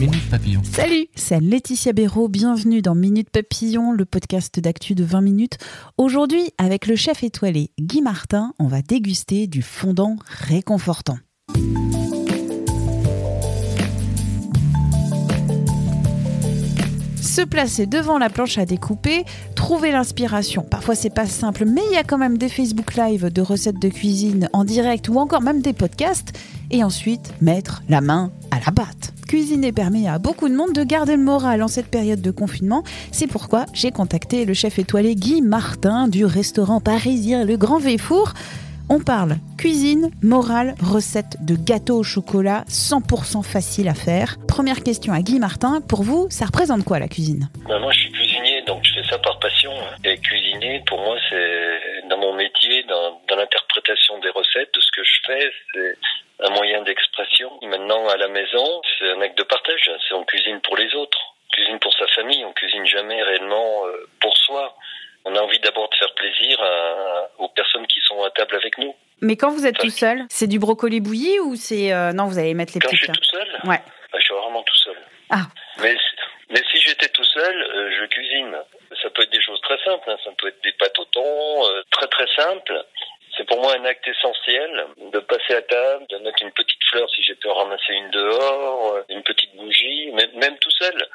Minute Papillon. Salut, c'est Laetitia Béraud. Bienvenue dans Minute Papillon, le podcast d'actu de 20 minutes. Aujourd'hui, avec le chef étoilé Guy Martin, on va déguster du fondant réconfortant. Se placer devant la planche à découper, trouver l'inspiration. Parfois c'est pas simple, mais il y a quand même des Facebook Live de recettes de cuisine en direct ou encore même des podcasts. Et ensuite, mettre la main à la pâte. Cuisiner permet à beaucoup de monde de garder le moral en cette période de confinement. C'est pourquoi j'ai contacté le chef étoilé Guy Martin du restaurant parisien Le Grand Véfour. On parle cuisine, morale, recette de gâteau au chocolat 100% facile à faire. Première question à Guy Martin, pour vous, ça représente quoi la cuisine? Ben, moi, je suis cuisinier, donc je fais ça par passion. hein. Et cuisiner, pour moi, c'est dans mon métier, dans, l'interprétation des recettes, de ce que je fais, c'est un moyen d'expression. Maintenant, à la maison, c'est un acte de partage. C'est on cuisine pour les autres, on cuisine pour sa famille, on cuisine jamais réellement euh, pour soi. On a envie d'abord de faire plaisir à- aux personnes qui sont à table avec nous. Mais quand vous êtes tout seul, c'est du brocoli bouilli ou c'est... euh, non, vous allez mettre les Quand je petits suis tout seul, Ouais. ben, je suis vraiment tout seul. Ah. Mais, mais si j'étais tout seul, euh, je cuisine. Ça peut être des choses très simples, hein. ça peut être des pâtes au thon, euh, très très simples. C'est pour moi un acte essentiel de passer à table, de mettre une petite fleur si j'ai pu en ramasser une dehors, une petite bougie, même, même tout seul.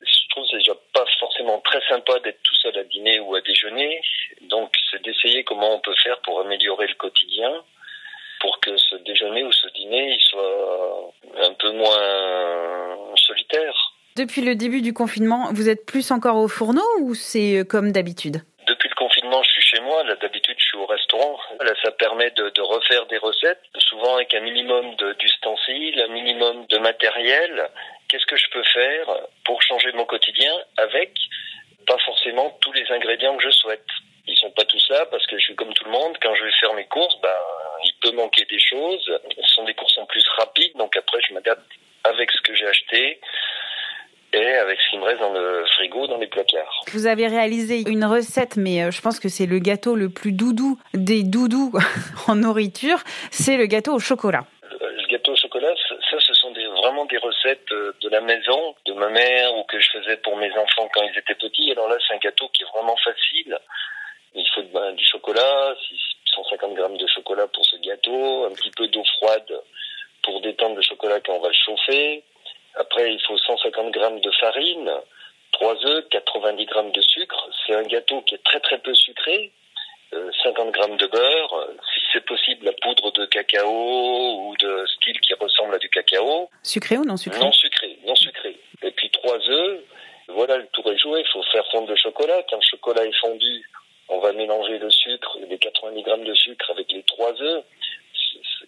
Je trouve que c'est déjà pas forcément très sympa d'être tout seul à dîner ou à déjeuner. Donc c'est d'essayer comment on peut faire pour améliorer le quotidien, pour que ce déjeuner ou ce dîner il soit un peu moins solitaire. Depuis le début du confinement, vous êtes plus encore au fourneau ou c'est euh, comme d'habitude? Depuis le confinement, je suis chez moi. Là, d'habitude, je suis au restaurant. Là, ça permet de, de refaire des recettes, souvent avec un minimum d'ustensiles, un minimum de matériel. Qu'est-ce que je peux faire pour changer mon quotidien avec pas forcément tous les ingrédients que je souhaite Ils sont pas tous là parce que je suis comme tout le monde. Quand je vais faire mes courses, ben, il peut manquer des choses. Ce sont des courses en plus rapides, donc après, je m'adapte avec ce que j'ai acheté et avec ce qui me reste dans le frigo, dans les placards. Vous avez réalisé une recette, mais euh, je pense que c'est le gâteau le plus doudou des doudous en nourriture, c'est le gâteau au chocolat. Euh, le gâteau au chocolat, ça, ça, ce sont des, des recettes euh, de la maison, de ma mère ou que je faisais pour mes enfants quand ils étaient petits. Alors là, c'est un gâteau qui est vraiment facile. Il faut ben, du chocolat, 150 grammes de chocolat pour ce gâteau, un petit peu d'eau froide pour détendre le chocolat quand on va le chauffer. Après, il faut 150 grammes de farine, 3 œufs, 90 grammes de sucre. C'est un gâteau qui est très très peu sucré. Euh, 50 grammes de beurre, euh, si c'est possible la poudre de cacao ou de style qui ressemble à du cacao, Sucré ou non sucré non sucré, non sucré. Et puis trois œufs, voilà le tour est joué, il faut faire fondre le chocolat. Quand le chocolat est fondu, on va mélanger le sucre, les 90 grammes de sucre avec les trois œufs.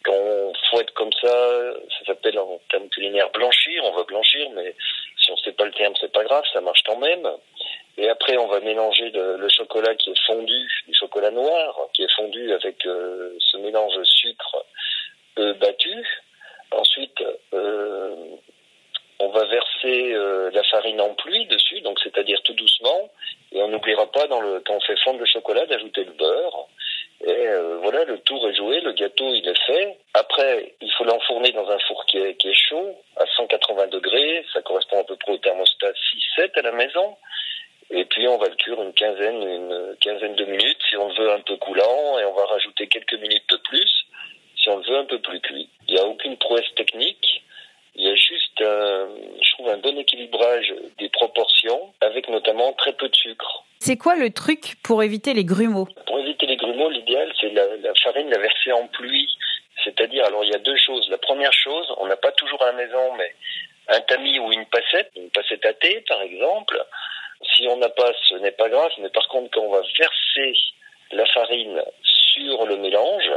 Quand on fouette comme ça, ça s'appelle en termes culinaires blanchir, on va blanchir, mais si on sait pas le terme, c'est pas grave, ça marche quand même. Et après, on va mélanger le, le chocolat qui est fondu, du chocolat noir, qui est fondu avec euh, ce mélange sucre euh, battu. Ensuite, euh, on va verser euh, la farine en pluie dessus, donc c'est-à-dire tout doucement. Et on n'oubliera pas, dans le, quand on fait fondre le chocolat, d'ajouter le beurre. Et euh, voilà, le tour est joué, le gâteau il est fait. Après, il faut l'enfourner dans un four qui est, qui est chaud, à 180 degrés. Ça correspond à peu près au thermostat 6-7 à la maison. Et puis on va le cuire une quinzaine, une quinzaine de minutes si on le veut un peu coulant, et on va rajouter quelques minutes de plus si on le veut un peu plus cuit. Il n'y a aucune prouesse technique. Il y a juste, un, je trouve, un bon équilibrage des proportions, avec notamment très peu de sucre. C'est quoi le truc pour éviter les grumeaux Pour éviter les grumeaux, l'idéal, c'est la, la farine la verser en pluie. C'est-à-dire, alors il y a deux choses. La première chose, on n'a pas toujours à la maison, mais un tamis ou une passette, une passette à thé par exemple. Si on n'a pas, ce n'est pas grave, mais par contre, quand on va verser la farine sur le mélange,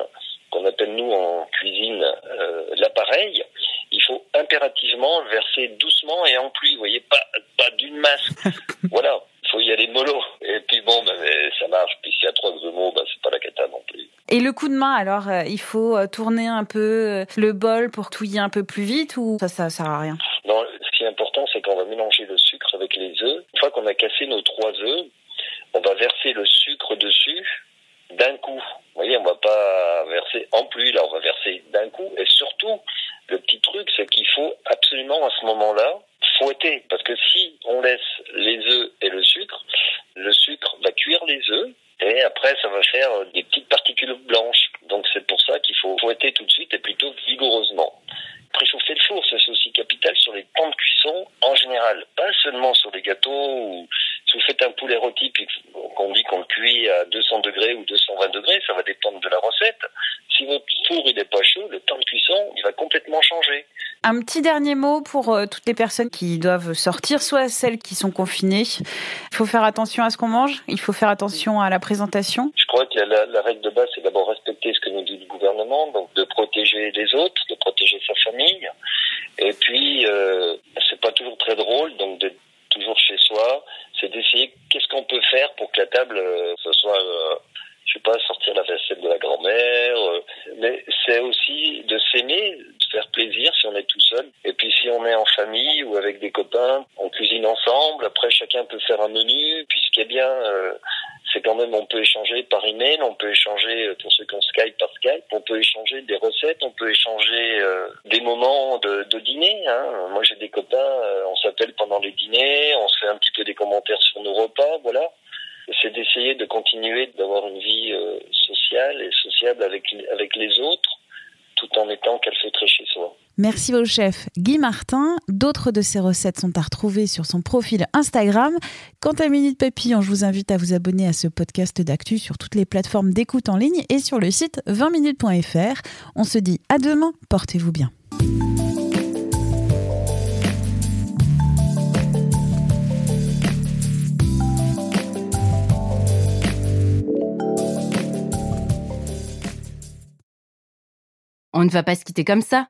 qu'on appelle nous en cuisine euh, pareil, il faut impérativement verser doucement et en pluie. Vous voyez, pas, pas d'une masse. voilà, il faut y aller mollo. Et puis bon, ben, ça marche. Puis s'il y a trois grumeaux, ben, c'est pas la cata non plus. Et le coup de main, alors, euh, il faut euh, tourner un peu euh, le bol pour touiller un peu plus vite ou ça, ça sert à rien? Non, ce qui est important, c'est qu'on va mélanger le sucre avec les œufs. Une fois qu'on a cassé nos trois œufs, on va verser le sucre dessus d'un coup. Vous voyez, on va pas verser en plus, là, on va verser d'un coup. Et surtout, le petit truc, c'est qu'il faut absolument à ce moment-là fouetter. Parce que si on laisse les œufs et le sucre, le sucre va cuire les après ça va faire des petites particules blanches. Donc c'est pour ça qu'il faut fouetter tout de suite et plutôt vigoureusement. Préchauffer le four, c'est aussi capital sur les temps de cuisson en général, pas seulement sur les gâteaux ou si vous faites un poulet rôti puis qu'on dit qu'on le cuit à 200 degrés ou 220 degrés, ça va dépendre de la recette. Si votre four il n'est pas chaud, le temps de cuisson il va complètement changer. Un petit dernier mot pour euh, toutes les personnes qui doivent sortir, soit celles qui sont confinées. Il faut faire attention à ce qu'on mange, il faut faire attention à la présentation. Je crois que la, règle de base, c'est d'abord respecter ce que nous dit le gouvernement, donc de protéger les autres, de protéger sa famille. Et puis, euh, c'est pas toujours très drôle, donc d'être toujours chez soi, c'est d'essayer qu'est-ce qu'on peut faire pour que la table, euh, ce soit, euh, je sais pas, sortir la vaisselle de la grand-mère. euh, mais c'est aussi de s'aimer, de faire plaisir si on est tout seul. Et puis si on est en famille ou avec des copains, on cuisine ensemble. Chacun peut faire un menu. Puis bien, euh, c'est quand même on peut échanger par email, on peut échanger euh, pour ceux qui ont Skype par Skype, on peut échanger des recettes, on peut échanger euh, des moments de, dîner. Hein. Moi j'ai des copains, on s'appelle pendant les dîners, on se fait un petit peu des commentaires sur nos repas, voilà. C'est d'essayer de continuer d'avoir une vie sociale et sociable avec avec les autres, tout en étant calfeutré chez soi. Merci au chef Guy Martin. D'autres de ses recettes sont à retrouver sur son profil Instagram. Quant à Minute Papillon, je vous invite à vous abonner à ce podcast d'actu sur toutes les plateformes d'écoute en ligne et sur le site 20minutes.fr. On se dit à demain, portez-vous bien. On ne va pas se quitter comme ça.